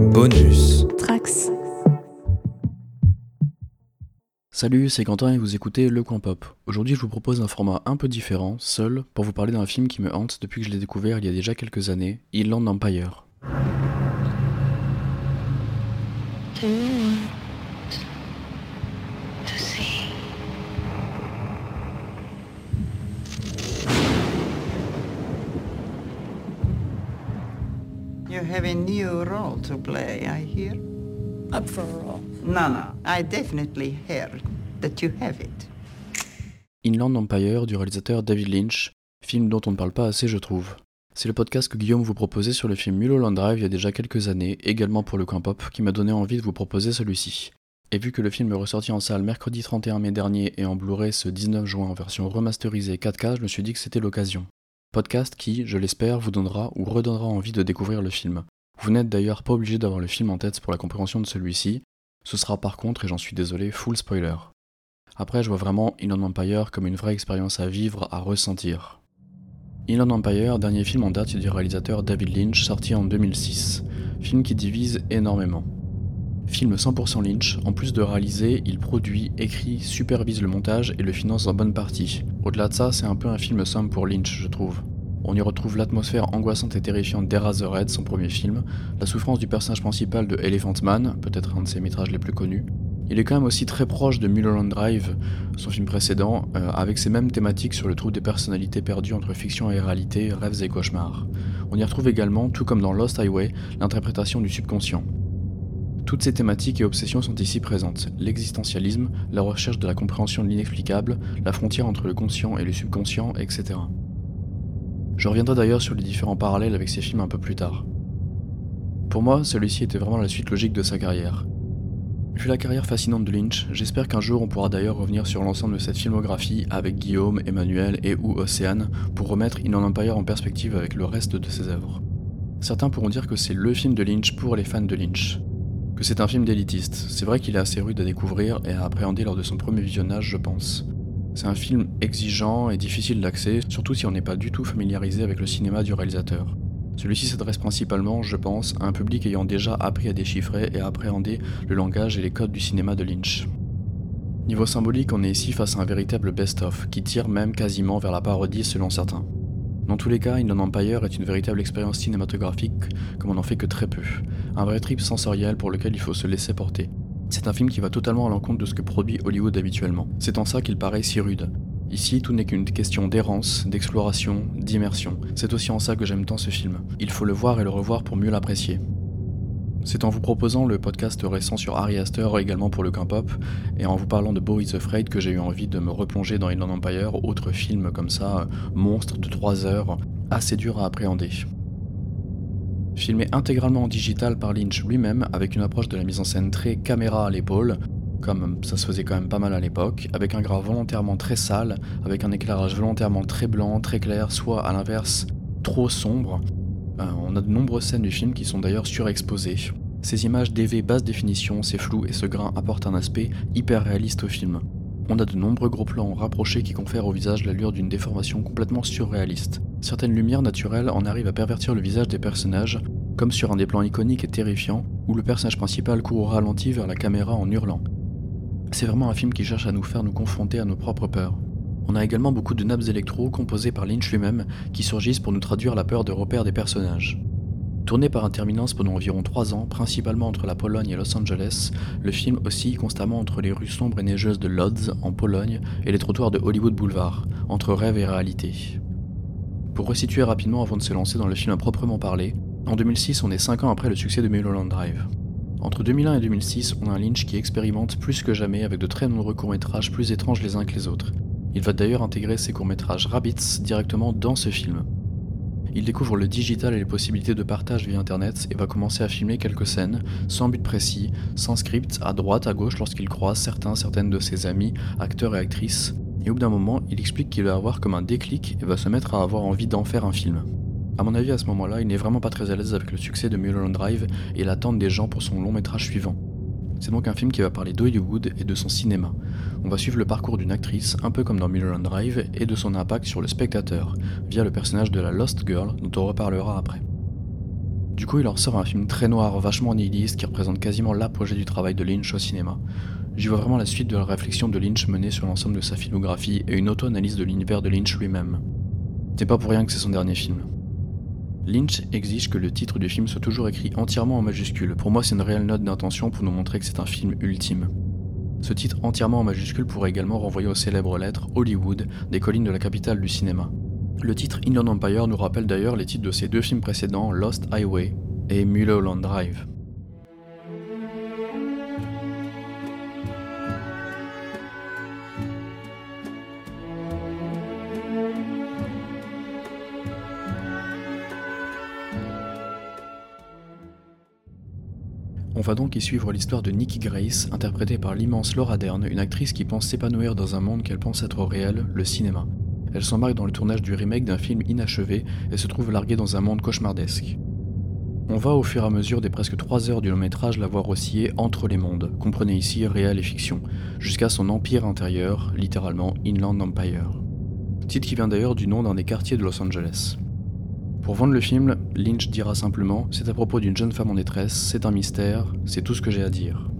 Bonus. Trax. Salut, c'est Quentin et vous écoutez Le Coin Pop. Aujourd'hui, je vous propose un format un peu différent, seul, pour vous parler d'un film qui me hante depuis que je l'ai découvert il y a déjà quelques années, Inland Empire. Have a new role to play, I hear. Up for a roll. No, no, I definitely heard that you have it. Inland Empire du réalisateur David Lynch, film dont on ne parle pas assez je trouve. C'est le podcast que Guillaume vous proposait sur le film Mulholland Drive il y a déjà quelques années, également pour le coin pop, qui m'a donné envie de vous proposer celui-ci. Et vu que le film est ressorti en salle mercredi 31 mai dernier et en Blu-ray ce 19 juin en version remasterisée 4K, je me suis dit que c'était l'occasion. Podcast qui, je l'espère, vous donnera ou redonnera envie de découvrir le film. Vous n'êtes d'ailleurs pas obligé d'avoir le film en tête pour la compréhension de celui-ci, ce sera par contre, et j'en suis désolé, full spoiler. Après, je vois vraiment Inland Empire comme une vraie expérience à vivre, à ressentir. Inland Empire, dernier film en date du réalisateur David Lynch, sorti en 2006. Film qui divise énormément. Film 100% Lynch, en plus de réaliser, il produit, écrit, supervise le montage et le finance en bonne partie. Au-delà de ça, c'est un peu un film somme pour Lynch, je trouve. On y retrouve l'atmosphère angoissante et terrifiante d'Eraserhead, son premier film, la souffrance du personnage principal de Elephant Man, peut-être un de ses métrages les plus connus. Il est quand même aussi très proche de Mulholland Drive, son film précédent, euh, avec ces mêmes thématiques sur le trouble des personnalités perdues entre fiction et réalité, rêves et cauchemars. On y retrouve également, tout comme dans Lost Highway, l'interprétation du subconscient. Toutes ces thématiques et obsessions sont ici présentes. L'existentialisme, la recherche de la compréhension de l'inexplicable, la frontière entre le conscient et le subconscient, etc. Je reviendrai d'ailleurs sur les différents parallèles avec ces films un peu plus tard. Pour moi, celui-ci était vraiment la suite logique de sa carrière. Vu la carrière fascinante de Lynch, j'espère qu'un jour on pourra d'ailleurs revenir sur l'ensemble de cette filmographie avec Guillaume, Emmanuel et ou Océane pour remettre Inland Empire en perspective avec le reste de ses œuvres. Certains pourront dire que c'est le film de Lynch pour les fans de Lynch. Que c'est un film d'élitiste, c'est vrai qu'il est assez rude à découvrir et à appréhender lors de son premier visionnage, je pense. C'est un film exigeant et difficile d'accès, surtout si on n'est pas du tout familiarisé avec le cinéma du réalisateur. Celui-ci s'adresse principalement, je pense, à un public ayant déjà appris à déchiffrer et à appréhender le langage et les codes du cinéma de Lynch. Niveau symbolique, on est ici face à un véritable best-of, qui tire même quasiment vers la parodie selon certains. Dans tous les cas, Inland Empire est une véritable expérience cinématographique comme on n'en fait que très peu. Un vrai trip sensoriel pour lequel il faut se laisser porter. C'est un film qui va totalement à l'encontre de ce que produit Hollywood habituellement. C'est en ça qu'il paraît si rude. Ici, tout n'est qu'une question d'errance, d'exploration, d'immersion. C'est aussi en ça que j'aime tant ce film. Il faut le voir et le revoir pour mieux l'apprécier. C'est en vous proposant le podcast récent sur Harry Astor également pour le Pop et en vous parlant de Bo is Afraid que j'ai eu envie de me replonger dans Inland Empire, autre film comme ça, monstre de 3 heures, assez dur à appréhender. Filmé intégralement en digital par Lynch lui-même, avec une approche de la mise en scène très caméra à l'épaule, comme ça se faisait quand même pas mal à l'époque, avec un gras volontairement très sale, avec un éclairage volontairement très blanc, très clair, soit à l'inverse trop sombre. Euh, on a de nombreuses scènes du film qui sont d'ailleurs surexposées. Ces images DV basse définition, ces flous et ce grain apportent un aspect hyper réaliste au film. On a de nombreux gros plans rapprochés qui confèrent au visage l'allure d'une déformation complètement surréaliste. Certaines lumières naturelles en arrivent à pervertir le visage des personnages, comme sur un des plans iconiques et terrifiants, où le personnage principal court au ralenti vers la caméra en hurlant. C'est vraiment un film qui cherche à nous faire nous confronter à nos propres peurs. On a également beaucoup de nappes électro composées par Lynch lui-même qui surgissent pour nous traduire la peur de repères des personnages. Tourné par interminence pendant environ 3 ans, principalement entre la Pologne et Los Angeles, le film oscille constamment entre les rues sombres et neigeuses de Lodz, en Pologne, et les trottoirs de Hollywood Boulevard, entre rêve et réalité. Pour resituer rapidement avant de se lancer dans le film à proprement parler, en 2006 on est 5 ans après le succès de Mulholland Drive. Entre 2001 et 2006, on a un Lynch qui expérimente plus que jamais avec de très nombreux courts-métrages plus étranges les uns que les autres. Il va d'ailleurs intégrer ses courts-métrages Rabbits directement dans ce film. Il découvre le digital et les possibilités de partage via internet et va commencer à filmer quelques scènes, sans but précis, sans script, à droite, à gauche lorsqu'il croise certains, certaines de ses amis, acteurs et actrices. Et au bout d'un moment, il explique qu'il va avoir comme un déclic et va se mettre à avoir envie d'en faire un film. A mon avis, à ce moment-là, il n'est vraiment pas très à l'aise avec le succès de Mulholland Drive et l'attente des gens pour son long métrage suivant. C'est donc un film qui va parler d'Hollywood et de son cinéma. On va suivre le parcours d'une actrice, un peu comme dans Mulholland Drive, et de son impact sur le spectateur, via le personnage de la Lost Girl, dont on reparlera après. Du coup, il leur sort un film très noir, vachement nihiliste, qui représente quasiment l'apogée du travail de Lynch au cinéma. J'y vois vraiment la suite de la réflexion de Lynch menée sur l'ensemble de sa filmographie et une auto-analyse de l'univers de Lynch lui-même. C'est pas pour rien que c'est son dernier film. Lynch exige que le titre du film soit toujours écrit entièrement en majuscule. Pour moi, c'est une réelle note d'intention pour nous montrer que c'est un film ultime. Ce titre entièrement en majuscule pourrait également renvoyer aux célèbres lettres Hollywood des collines de la capitale du cinéma. Le titre Inland Empire nous rappelle d'ailleurs les titres de ses deux films précédents, Lost Highway et Mulholland Drive. On va donc y suivre l'histoire de Nikki Grace, interprétée par l'immense Laura Dern, une actrice qui pense s'épanouir dans un monde qu'elle pense être réel, le cinéma. Elle s'embarque dans le tournage du remake d'un film inachevé et se trouve larguée dans un monde cauchemardesque. On va au fur et à mesure des presque 3 heures du long métrage la voir osciller entre les mondes, comprenez ici réel et fiction, jusqu'à son empire intérieur, littéralement Inland Empire. Titre qui vient d'ailleurs du nom d'un des quartiers de Los Angeles. Pour vendre le film, Lynch dira simplement C'est à propos d'une jeune femme en détresse, c'est un mystère, c'est tout ce que j'ai à dire.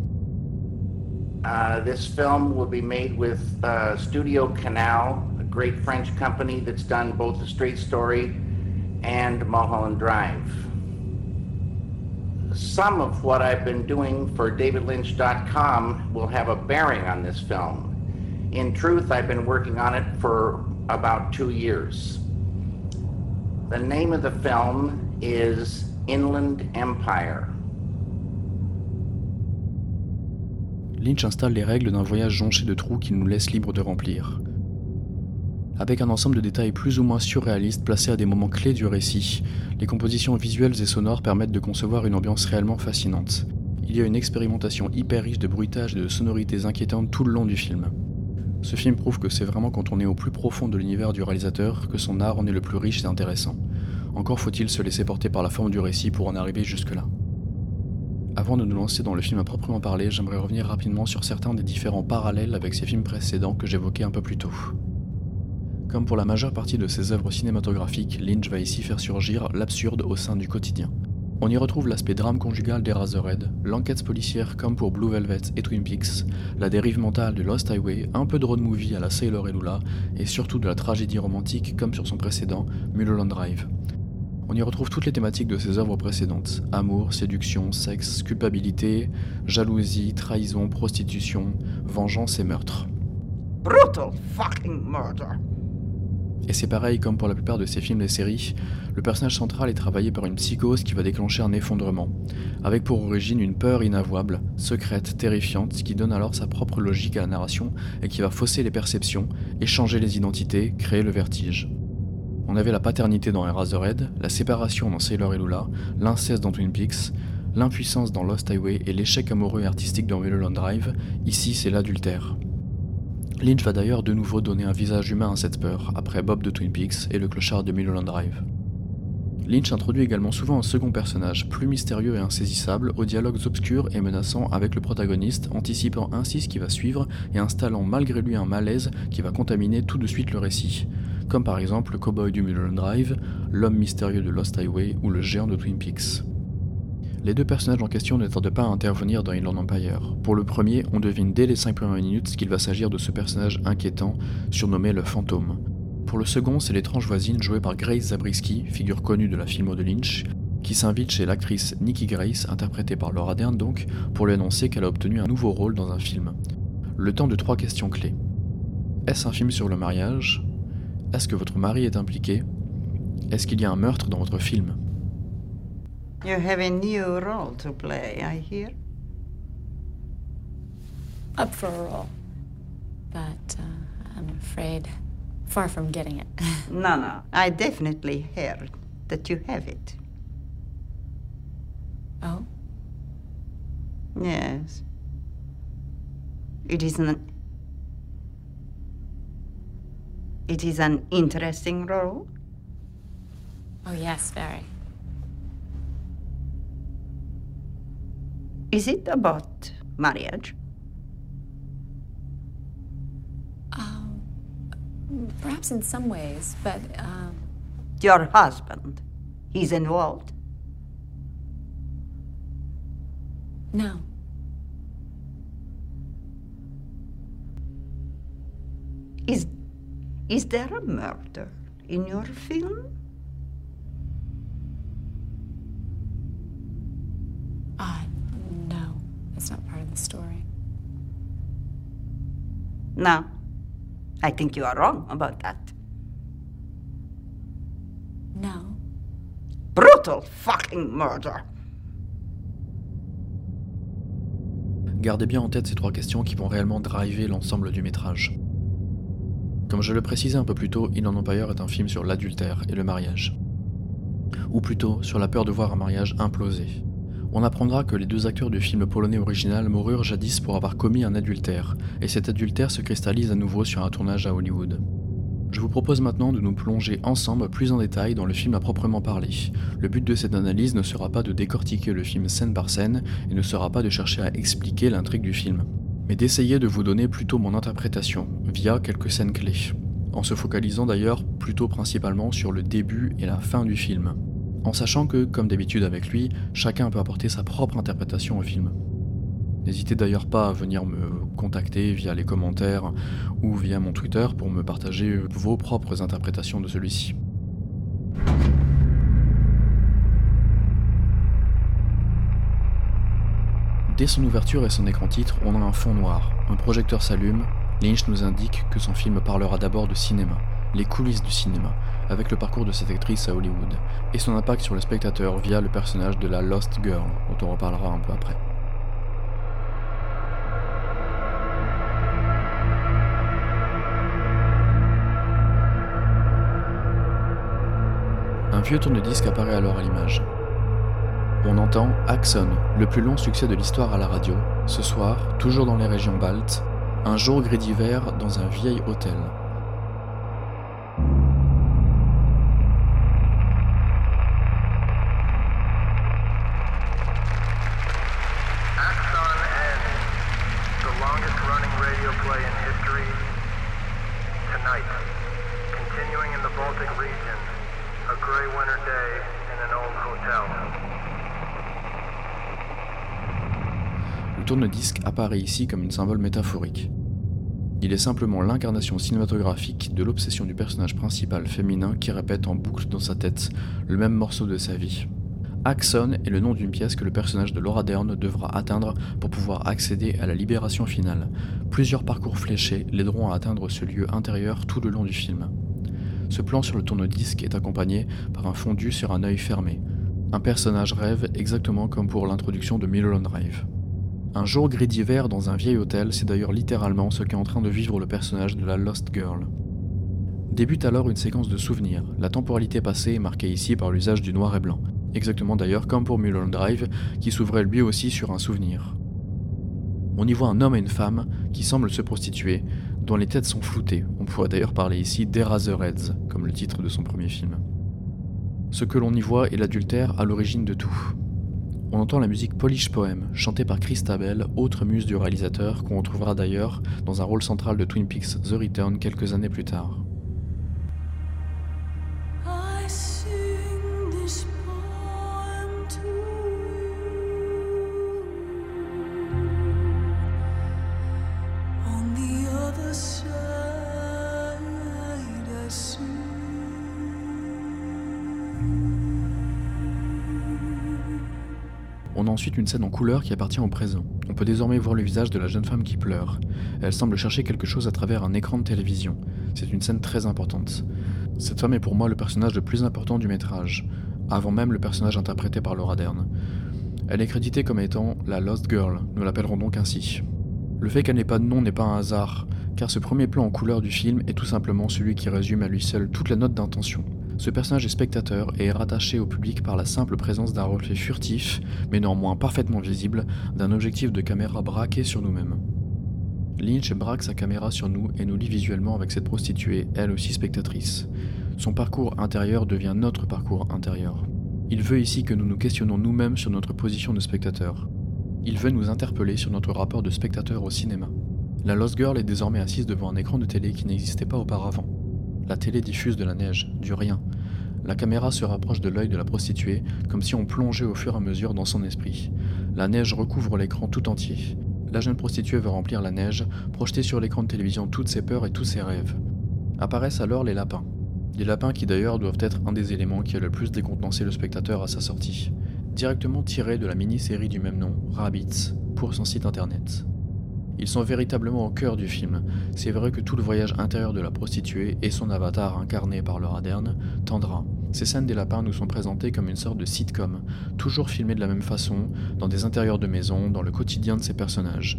Uh, this film will be made with uh, Studio Canal, a great French company that's done both The Straight Story and Mulholland Drive. Some of what I've been doing for DavidLynch.com will have a bearing on this film. In truth, I've been working on it for about two years. The name of the film is Inland Empire. Lynch installe les règles d'un voyage jonché de trous qu'il nous laisse libre de remplir. Avec un ensemble de détails plus ou moins surréalistes placés à des moments clés du récit, les compositions visuelles et sonores permettent de concevoir une ambiance réellement fascinante. Il y a une expérimentation hyper riche de bruitage et de sonorités inquiétantes tout le long du film. Ce film prouve que c'est vraiment quand on est au plus profond de l'univers du réalisateur que son art en est le plus riche et intéressant. Encore faut-il se laisser porter par la forme du récit pour en arriver jusque-là. Avant de nous lancer dans le film à proprement parler, j'aimerais revenir rapidement sur certains des différents parallèles avec ses films précédents que j'évoquais un peu plus tôt. Comme pour la majeure partie de ses œuvres cinématographiques, Lynch va ici faire surgir l'absurde au sein du quotidien. On y retrouve l'aspect drame conjugal d'Eraserhead, l'enquête policière comme pour Blue Velvet et Twin Peaks, la dérive mentale de Lost Highway, un peu de road movie à la Sailor et Lula, et surtout de la tragédie romantique comme sur son précédent, Mulholland Drive. On y retrouve toutes les thématiques de ses œuvres précédentes amour, séduction, sexe, culpabilité, jalousie, trahison, prostitution, vengeance et meurtre. Brutal fucking murder. Et c'est pareil comme pour la plupart de ses films et séries, le personnage central est travaillé par une psychose qui va déclencher un effondrement, avec pour origine une peur inavouable, secrète, terrifiante, qui donne alors sa propre logique à la narration et qui va fausser les perceptions, échanger les identités, créer le vertige. On avait la paternité dans Eraserhead, la séparation dans Sailor et Lula, l'inceste dans Twin Peaks, l'impuissance dans Lost Highway et l'échec amoureux et artistique dans Mulholland Drive, ici c'est l'adultère. Lynch va d'ailleurs de nouveau donner un visage humain à cette peur, après Bob de Twin Peaks et le clochard de Mulholland Drive. Lynch introduit également souvent un second personnage, plus mystérieux et insaisissable, aux dialogues obscurs et menaçants avec le protagoniste, anticipant ainsi ce qui va suivre et installant malgré lui un malaise qui va contaminer tout de suite le récit, comme par exemple le cowboy du Mulholland Drive, l'homme mystérieux de Lost Highway ou le géant de Twin Peaks. Les deux personnages en question ne tardent pas à intervenir dans Inland Empire. Pour le premier, on devine dès les 5 premières minutes qu'il va s'agir de ce personnage inquiétant, surnommé le fantôme. Pour le second, c'est l'étrange voisine jouée par Grace Zabriskie, figure connue de la film de Lynch, qui s'invite chez l'actrice Nikki Grace, interprétée par Laura Dern donc, pour lui annoncer qu'elle a obtenu un nouveau rôle dans un film. Le temps de trois questions clés. Est-ce un film sur le mariage? Est-ce que votre mari est impliqué? Est-ce qu'il y a un meurtre dans votre film? You have a new role to play, I hear. Up for a role. But uh, I'm afraid far from getting it. No, no. I definitely heard that you have it. oh? Yes. It is an. It is an interesting role. Oh, yes, very. Is it about marriage? Um, perhaps in some ways, but um, Your husband, he's involved. No. Is, is there a murder in your film? The story. No. I think you are wrong about that. No. Brutal fucking murder. Gardez bien en tête ces trois questions qui vont réellement driver l'ensemble du métrage. Comme je le précisais un peu plus tôt, In Empire est un film sur l'adultère et le mariage. Ou plutôt sur la peur de voir un mariage imploser. On apprendra que les deux acteurs du film polonais original moururent jadis pour avoir commis un adultère, et cet adultère se cristallise à nouveau sur un tournage à Hollywood. Je vous propose maintenant de nous plonger ensemble plus en détail dans le film à proprement parler. Le but de cette analyse ne sera pas de décortiquer le film scène par scène et ne sera pas de chercher à expliquer l'intrigue du film, mais d'essayer de vous donner plutôt mon interprétation via quelques scènes clés, en se focalisant d'ailleurs plutôt principalement sur le début et la fin du film, en sachant que, comme d'habitude avec lui, chacun peut apporter sa propre interprétation au film. N'hésitez d'ailleurs pas à venir me contacter via les commentaires ou via mon Twitter pour me partager vos propres interprétations de celui-ci. Dès son ouverture et son écran titre, on a un fond noir, un projecteur s'allume, Lynch nous indique que son film parlera d'abord de cinéma, les coulisses du cinéma, avec le parcours de cette actrice à Hollywood, et son impact sur le spectateur via le personnage de la Lost Girl, dont on reparlera un peu après. Un vieux tourne-disque apparaît alors à l'image. On entend Axon, le plus long succès de l'histoire à la radio, ce soir, toujours dans les régions baltes, un jour gris d'hiver dans un vieil hôtel. Axon N, the longest running radio play in history. Tonight, continuing in the Baltic region, a Le tourne-disque apparaît ici comme une symbole métaphorique. Il est simplement l'incarnation cinématographique de l'obsession du personnage principal féminin qui répète en boucle dans sa tête le même morceau de sa vie. Axon est le nom d'une pièce que le personnage de Laura Dern devra atteindre pour pouvoir accéder à la libération finale. Plusieurs parcours fléchés l'aideront à atteindre ce lieu intérieur tout le long du film. Ce plan sur le tourne-disque est accompagné par un fondu sur un œil fermé. Un personnage rêve exactement comme pour l'introduction de Mulholland Drive. Un jour gris d'hiver dans un vieil hôtel, c'est d'ailleurs littéralement ce qu'est en train de vivre le personnage de la Lost Girl. Débute alors une séquence de souvenirs. La temporalité passée est marquée ici par l'usage du noir et blanc. Exactement d'ailleurs comme pour Mulholland Drive, qui s'ouvrait lui aussi sur un souvenir. On y voit un homme et une femme qui semblent se prostituer, dont les têtes sont floutées. On pourrait d'ailleurs parler ici d'Eraserheads, comme le titre de son premier film. Ce que l'on y voit est l'adultère à l'origine de tout. On entend la musique Polish Poem, chantée par Christabel, autre muse du réalisateur, qu'on retrouvera d'ailleurs dans un rôle central de Twin Peaks The Return quelques années plus tard. Ensuite une scène en couleur qui appartient au présent. On peut désormais voir le visage de la jeune femme qui pleure. Elle semble chercher quelque chose à travers un écran de télévision. C'est une scène très importante. Cette femme est pour moi le personnage le plus important du métrage, avant même le personnage interprété par Laura Dern. Elle est créditée comme étant la Lost Girl, nous l'appellerons donc ainsi. Le fait qu'elle n'ait pas de nom n'est pas un hasard, car ce premier plan en couleur du film est tout simplement celui qui résume à lui seul toute la note d'intention. Ce personnage est spectateur et est rattaché au public par la simple présence d'un reflet furtif, mais néanmoins parfaitement visible, d'un objectif de caméra braqué sur nous-mêmes. Lynch braque sa caméra sur nous et nous lit visuellement avec cette prostituée, elle aussi spectatrice. Son parcours intérieur devient notre parcours intérieur. Il veut ici que nous nous questionnons nous-mêmes sur notre position de spectateur. Il veut nous interpeller sur notre rapport de spectateur au cinéma. La Lost Girl est désormais assise devant un écran de télé qui n'existait pas auparavant. La télé diffuse de la neige, du rien. La caméra se rapproche de l'œil de la prostituée, comme si on plongeait au fur et à mesure dans son esprit. La neige recouvre l'écran tout entier. La jeune prostituée veut remplir la neige, projeter sur l'écran de télévision toutes ses peurs et tous ses rêves. Apparaissent alors les lapins. Les lapins qui d'ailleurs doivent être un des éléments qui a le plus décontenancé le spectateur à sa sortie. Directement tirés de la mini-série du même nom, Rabbits, pour son site internet. Ils sont véritablement au cœur du film. C'est vrai que tout le voyage intérieur de la prostituée et son avatar incarné par Laura Dern tendra. Ces scènes des lapins nous sont présentées comme une sorte de sitcom, toujours filmées de la même façon, dans des intérieurs de maisons, dans le quotidien de ces personnages.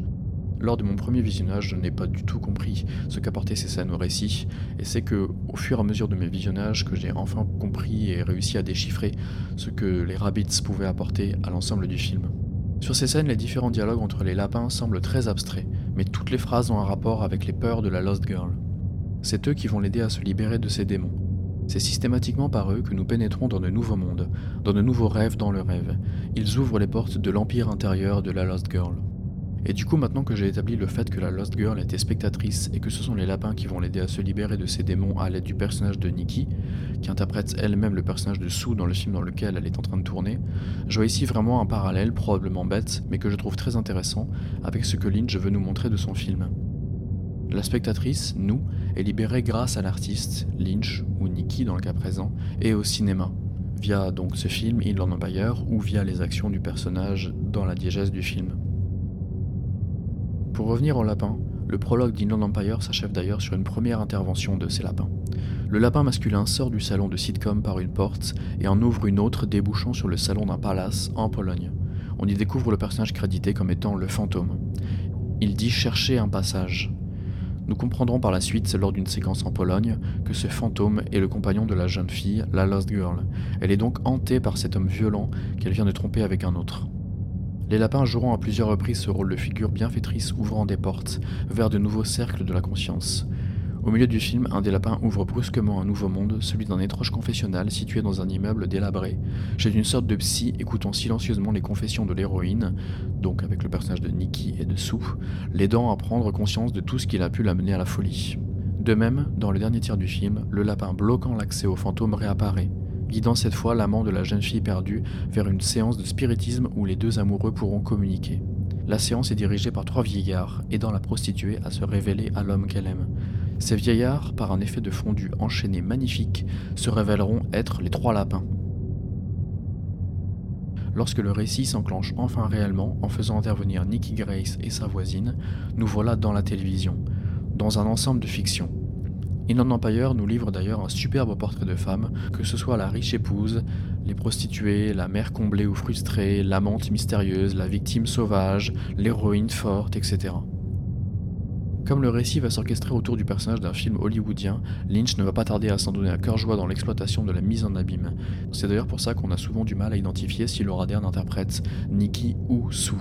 Lors de mon premier visionnage, je n'ai pas du tout compris ce qu'apportaient ces scènes au récit, et c'est que, au fur et à mesure de mes visionnages, que j'ai enfin compris et réussi à déchiffrer ce que les Rabbits pouvaient apporter à l'ensemble du film. Sur ces scènes, les différents dialogues entre les lapins semblent très abstraits, mais toutes les phrases ont un rapport avec les peurs de la Lost Girl. C'est eux qui vont l'aider à se libérer de ses démons. C'est systématiquement par eux que nous pénétrons dans de nouveaux mondes, dans de nouveaux rêves dans le rêve. Ils ouvrent les portes de l'empire intérieur de la Lost Girl. Et du coup, maintenant que j'ai établi le fait que la Lost Girl était spectatrice et que ce sont les lapins qui vont l'aider à se libérer de ses démons à l'aide du personnage de Nikki, qui interprète elle-même le personnage de Sue dans le film dans lequel elle est en train de tourner, je vois ici vraiment un parallèle, probablement bête, mais que je trouve très intéressant, avec ce que Lynch veut nous montrer de son film. La spectatrice, nous, est libérée grâce à l'artiste, Lynch, ou Nikki dans le cas présent, et au cinéma, via donc ce film Inland Empire, ou via les actions du personnage dans la diégèse du film. Pour revenir au lapin, le prologue d'Inland Empire s'achève d'ailleurs sur une première intervention de ces lapins. Le lapin masculin sort du salon de sitcom par une porte et en ouvre une autre débouchant sur le salon d'un palace en Pologne. On y découvre le personnage crédité comme étant le fantôme. Il dit chercher un passage. Nous comprendrons par la suite, lors d'une séquence en Pologne, que ce fantôme est le compagnon de la jeune fille, la Lost Girl. Elle est donc hantée par cet homme violent qu'elle vient de tromper avec un autre. Les lapins joueront à plusieurs reprises ce rôle de figure bienfaitrice ouvrant des portes vers de nouveaux cercles de la conscience. Au milieu du film, un des lapins ouvre brusquement un nouveau monde, celui d'un étrange confessionnal situé dans un immeuble délabré, chez une sorte de psy écoutant silencieusement les confessions de l'héroïne, donc avec le personnage de Nikki et de Sue, l'aidant à prendre conscience de tout ce qui a pu l'amener à la folie. De même, dans le dernier tiers du film, le lapin bloquant l'accès au fantôme réapparaît, guidant cette fois l'amant de la jeune fille perdue vers une séance de spiritisme où les deux amoureux pourront communiquer. La séance est dirigée par trois vieillards, aidant la prostituée à se révéler à l'homme qu'elle aime. Ces vieillards, par un effet de fondu enchaîné magnifique, se révéleront être les trois lapins. Lorsque le récit s'enclenche enfin réellement en faisant intervenir Nicky Grace et sa voisine, nous voilà dans la télévision, dans un ensemble de fiction, Inland Empire nous livre d'ailleurs un superbe portrait de femme, que ce soit la riche épouse, les prostituées, la mère comblée ou frustrée, l'amante mystérieuse, la victime sauvage, l'héroïne forte, etc. Comme le récit va s'orchestrer autour du personnage d'un film hollywoodien, Lynch ne va pas tarder à s'en donner à cœur joie dans l'exploitation de la mise en abîme. C'est d'ailleurs pour ça qu'on a souvent du mal à identifier si Laura Dern interprète Nikki ou Sue.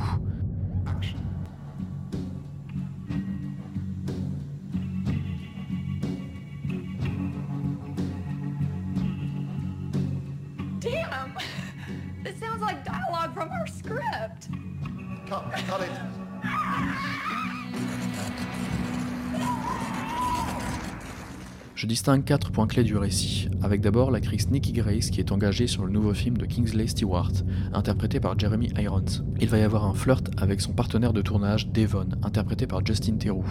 Distingue quatre points clés du récit, avec d'abord l'actrice Nikki Grace qui est engagée sur le nouveau film de Kingsley Stewart, interprété par Jeremy Irons. Il va y avoir un flirt avec son partenaire de tournage Devon, interprété par Justin Theroux,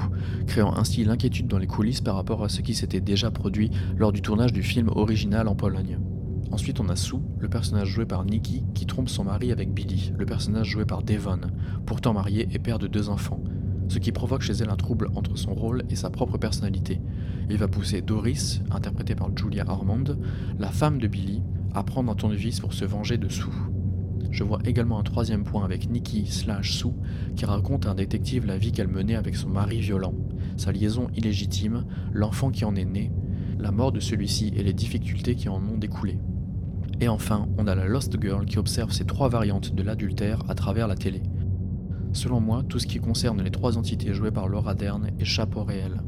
créant ainsi l'inquiétude dans les coulisses par rapport à ce qui s'était déjà produit lors du tournage du film original en Pologne. Ensuite, on a Sue, le personnage joué par Nikki, qui trompe son mari avec Billy, le personnage joué par Devon, pourtant marié et père de deux enfants, ce qui provoque chez elle un trouble entre son rôle et sa propre personnalité. Il va pousser Doris, interprétée par Julia Ormond, la femme de Billy, à prendre un tournevis pour se venger de Sue. Je vois également un troisième point avec Nikki slash Sue qui raconte à un détective la vie qu'elle menait avec son mari violent, sa liaison illégitime, l'enfant qui en est né, la mort de celui-ci et les difficultés qui en ont découlé. Et enfin, on a la Lost Girl qui observe ces trois variantes de l'adultère à travers la télé. Selon moi, tout ce qui concerne les trois entités jouées par Laura Dern échappe au réel.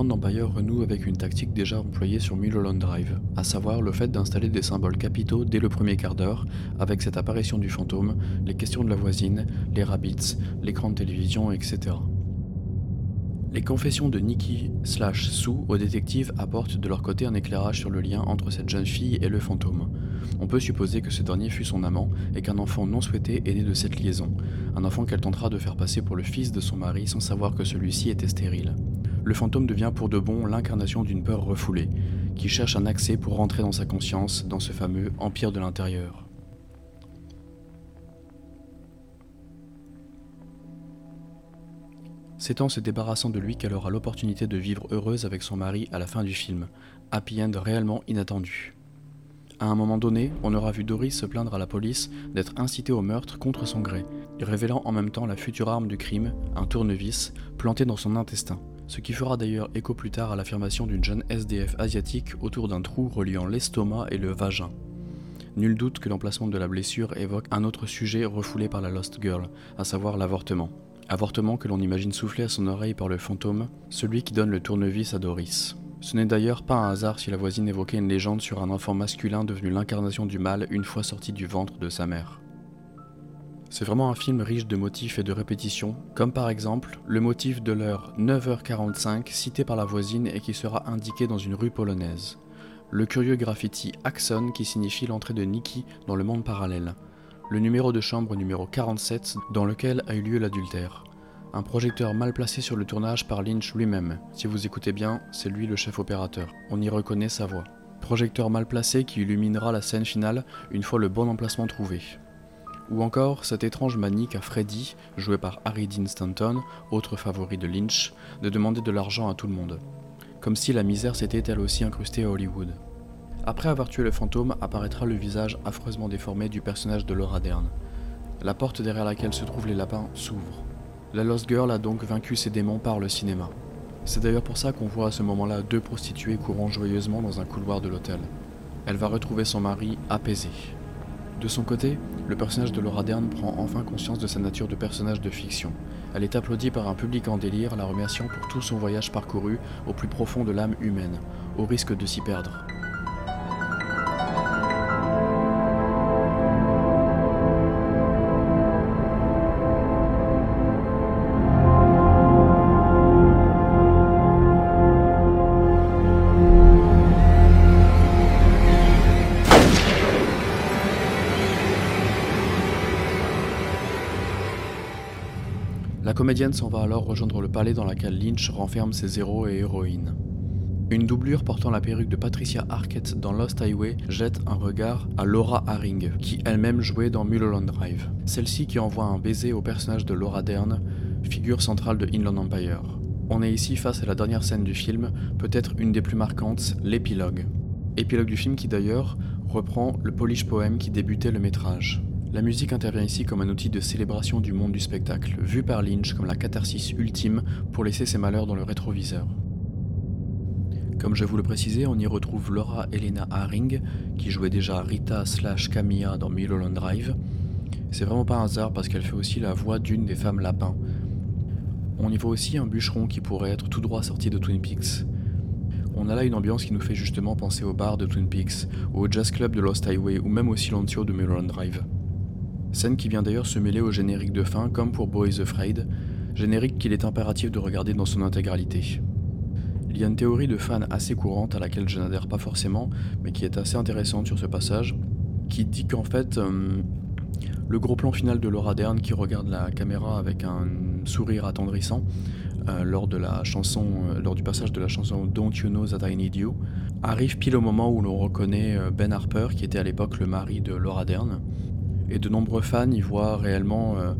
Inland Empire renoue avec une tactique déjà employée sur Mulholland Drive, à savoir le fait d'installer des symboles capitaux dès le premier quart d'heure, avec cette apparition du fantôme, les questions de la voisine, les rabbits, l'écran de télévision, etc. Les confessions de Nikki slash Sue au détective apportent de leur côté un éclairage sur le lien entre cette jeune fille et le fantôme. On peut supposer que ce dernier fut son amant et qu'un enfant non souhaité est né de cette liaison, un enfant qu'elle tentera de faire passer pour le fils de son mari sans savoir que celui-ci était stérile le fantôme devient pour de bon l'incarnation d'une peur refoulée, qui cherche un accès pour rentrer dans sa conscience, dans ce fameux empire de l'intérieur. C'est en se débarrassant de lui qu'elle aura l'opportunité de vivre heureuse avec son mari à la fin du film, happy end réellement inattendu. À un moment donné, on aura vu Doris se plaindre à la police d'être incitée au meurtre contre son gré, révélant en même temps la future arme du crime, un tournevis, planté dans son intestin ce qui fera d'ailleurs écho plus tard à l'affirmation d'une jeune SDF asiatique autour d'un trou reliant l'estomac et le vagin. Nul doute que l'emplacement de la blessure évoque un autre sujet refoulé par la Lost Girl, à savoir l'avortement. Avortement que l'on imagine souffler à son oreille par le fantôme, celui qui donne le tournevis à Doris. Ce n'est d'ailleurs pas un hasard si la voisine évoquait une légende sur un enfant masculin devenu l'incarnation du mal une fois sorti du ventre de sa mère. C'est vraiment un film riche de motifs et de répétitions, comme par exemple le motif de l'heure 9h45 cité par la voisine et qui sera indiqué dans une rue polonaise. Le curieux graffiti Axon qui signifie l'entrée de Nikki dans le monde parallèle. Le numéro de chambre numéro 47 dans lequel a eu lieu l'adultère. Un projecteur mal placé sur le tournage par Lynch lui-même. Si vous écoutez bien, c'est lui le chef opérateur. On y reconnaît sa voix. Projecteur mal placé qui illuminera la scène finale une fois le bon emplacement trouvé. Ou encore cette étrange manie qu'a Freddy, joué par Harry Dean Stanton, autre favori de Lynch, de demander de l'argent à tout le monde. Comme si la misère s'était elle aussi incrustée à Hollywood. Après avoir tué le fantôme, apparaîtra le visage affreusement déformé du personnage de Laura Dern. La porte derrière laquelle se trouvent les lapins s'ouvre. La Lost Girl a donc vaincu ses démons par le cinéma. C'est d'ailleurs pour ça qu'on voit à ce moment-là deux prostituées courant joyeusement dans un couloir de l'hôtel. Elle va retrouver son mari apaisé. De son côté, le personnage de Laura Dern prend enfin conscience de sa nature de personnage de fiction. Elle est applaudie par un public en délire, la remerciant pour tout son voyage parcouru au plus profond de l'âme humaine, au risque de s'y perdre. Comédienne s'en va alors rejoindre le palais dans lequel Lynch renferme ses héros et héroïnes. Une doublure portant la perruque de Patricia Arquette dans Lost Highway jette un regard à Laura Haring, qui elle-même jouait dans Mulholland Drive. Celle-ci qui envoie un baiser au personnage de Laura Dern, figure centrale de Inland Empire. On est ici face à la dernière scène du film, peut-être une des plus marquantes, l'épilogue. Épilogue du film qui d'ailleurs reprend le Polish poème qui débutait le métrage. La musique intervient ici comme un outil de célébration du monde du spectacle, vu par Lynch comme la catharsis ultime pour laisser ses malheurs dans le rétroviseur. Comme je vous le précisais, on y retrouve Laura Elena Haring, qui jouait déjà Rita slash Camilla dans Mulholland Drive. C'est vraiment pas un hasard parce qu'elle fait aussi la voix d'une des femmes lapins. On y voit aussi un bûcheron qui pourrait être tout droit sorti de Twin Peaks. On a là une ambiance qui nous fait justement penser au bar de Twin Peaks, au jazz club de Lost Highway, ou même au Silencio de Mulholland Drive. Scène qui vient d'ailleurs se mêler au générique de fin, comme pour Boys Afraid, générique qu'il est impératif de regarder dans son intégralité. Il y a une théorie de fan assez courante à laquelle je n'adhère pas forcément, mais qui est assez intéressante sur ce passage, qui dit qu'en fait, euh, le gros plan final de Laura Dern qui regarde la caméra avec un sourire attendrissant euh, lors de la chanson, euh, lors du passage de la chanson Don't You Know That I Need You, arrive pile au moment où l'on reconnaît Ben Harper, qui était à l'époque le mari de Laura Dern, et de nombreux fans y voient réellement euh,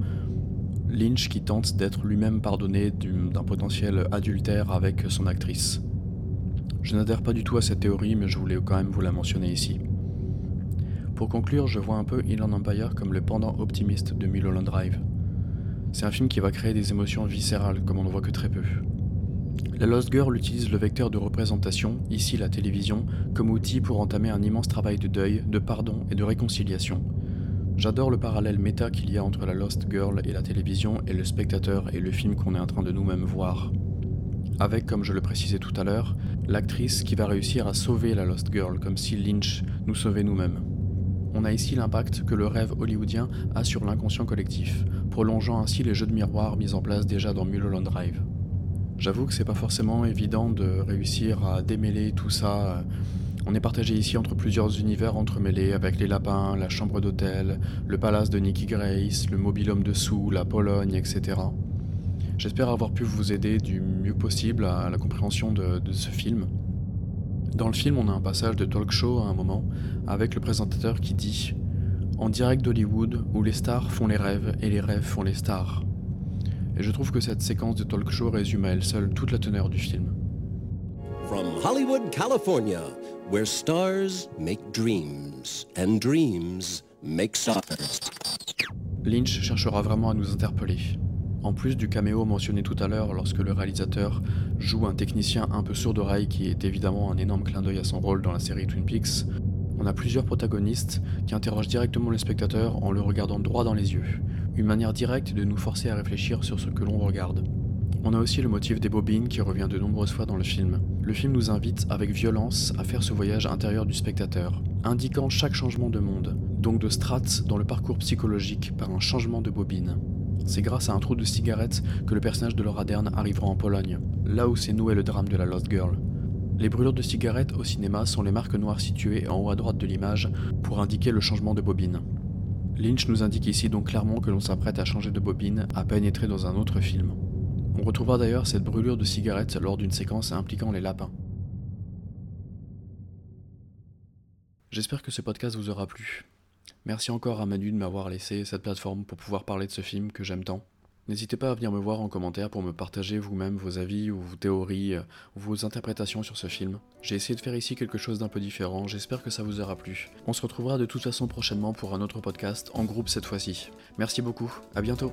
Lynch qui tente d'être lui-même pardonné d'un potentiel adultère avec son actrice. Je n'adhère pas du tout à cette théorie, mais je voulais quand même vous la mentionner ici. Pour conclure, je vois un peu Inland Empire comme le pendant optimiste de Mulholland Drive. C'est un film qui va créer des émotions viscérales, comme on ne voit que très peu. La Lost Girl utilise le vecteur de représentation, ici la télévision, comme outil pour entamer un immense travail de deuil, de pardon et de réconciliation, J'adore le parallèle méta qu'il y a entre la Lost Girl et la télévision et le spectateur et le film qu'on est en train de nous-mêmes voir. avec, comme je le précisais tout à l'heure, l'actrice qui va réussir à sauver la Lost Girl, comme si Lynch nous sauvait nous-mêmes. On a ici l'impact que le rêve hollywoodien a sur l'inconscient collectif, prolongeant ainsi les jeux de miroir mis en place déjà dans Mulholland Drive. J'avoue que c'est pas forcément évident de réussir à démêler tout ça. On est partagé ici entre plusieurs univers entremêlés avec les lapins, la chambre d'hôtel, le palace de Nicky Grace, le mobilhome dessous, la Pologne, etc. J'espère avoir pu vous aider du mieux possible à la compréhension de, de ce film. Dans le film, on a un passage de talk show à un moment, avec le présentateur qui dit En direct d'Hollywood, où les stars font les rêves et les rêves font les stars. Et je trouve que cette séquence de talk show résume à elle seule toute la teneur du film. From Hollywood, California, where stars make dreams, and dreams make stars. Lynch cherchera vraiment à nous interpeller. En plus du caméo mentionné tout à l'heure lorsque le réalisateur joue un technicien un peu sourd d'oreille qui est évidemment un énorme clin d'œil à son rôle dans la série Twin Peaks, on a plusieurs protagonistes qui interrogent directement le spectateur en le regardant droit dans les yeux, une manière directe de nous forcer à réfléchir sur ce que l'on regarde. On a aussi le motif des bobines qui revient de nombreuses fois dans le film. Le film nous invite avec violence à faire ce voyage intérieur du spectateur, indiquant chaque changement de monde, donc de strates dans le parcours psychologique par un changement de bobine. C'est grâce à un trou de cigarette que le personnage de Laura Dern arrivera en Pologne, là où s'est noué le drame de la Lost Girl. Les brûlures de cigarettes au cinéma sont les marques noires situées en haut à droite de l'image pour indiquer le changement de bobine. Lynch nous indique ici donc clairement que l'on s'apprête à changer de bobine, à pénétrer dans un autre film. On retrouvera d'ailleurs cette brûlure de cigarette lors d'une séquence impliquant les lapins. J'espère que ce podcast vous aura plu. Merci encore à Manu de m'avoir laissé cette plateforme pour pouvoir parler de ce film que j'aime tant. N'hésitez pas à venir me voir en commentaire pour me partager vous-même vos avis ou vos théories ou vos interprétations sur ce film. J'ai essayé de faire ici quelque chose d'un peu différent, j'espère que ça vous aura plu. On se retrouvera de toute façon prochainement pour un autre podcast, en groupe cette fois-ci. Merci beaucoup, à bientôt.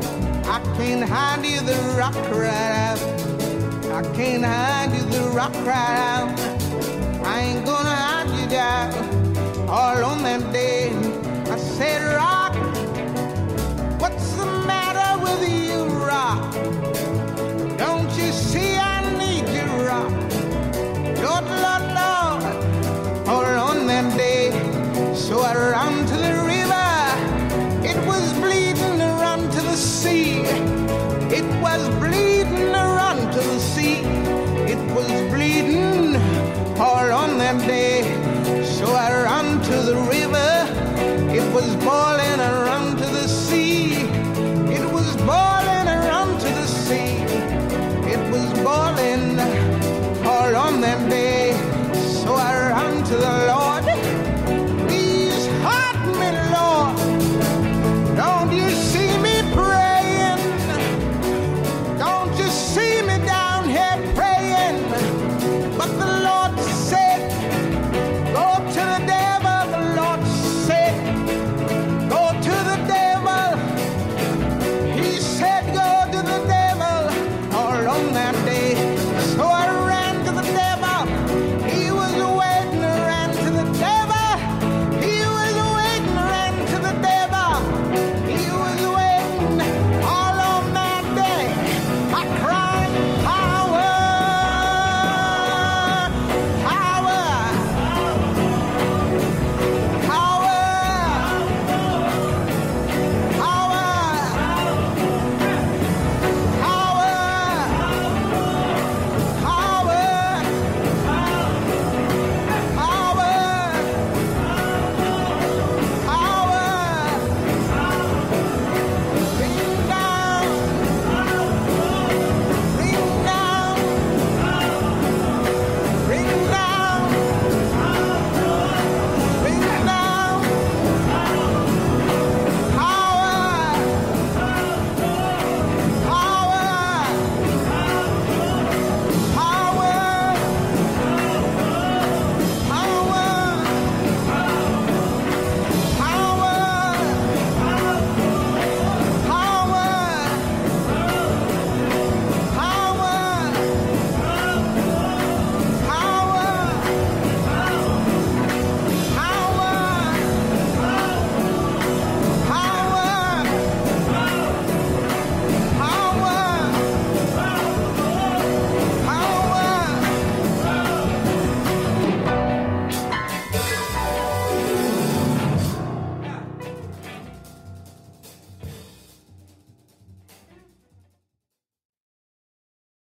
I can't hide you, the rock cried out. I can't hide you, the rock cried out. I ain't gonna hide you down. All on that day,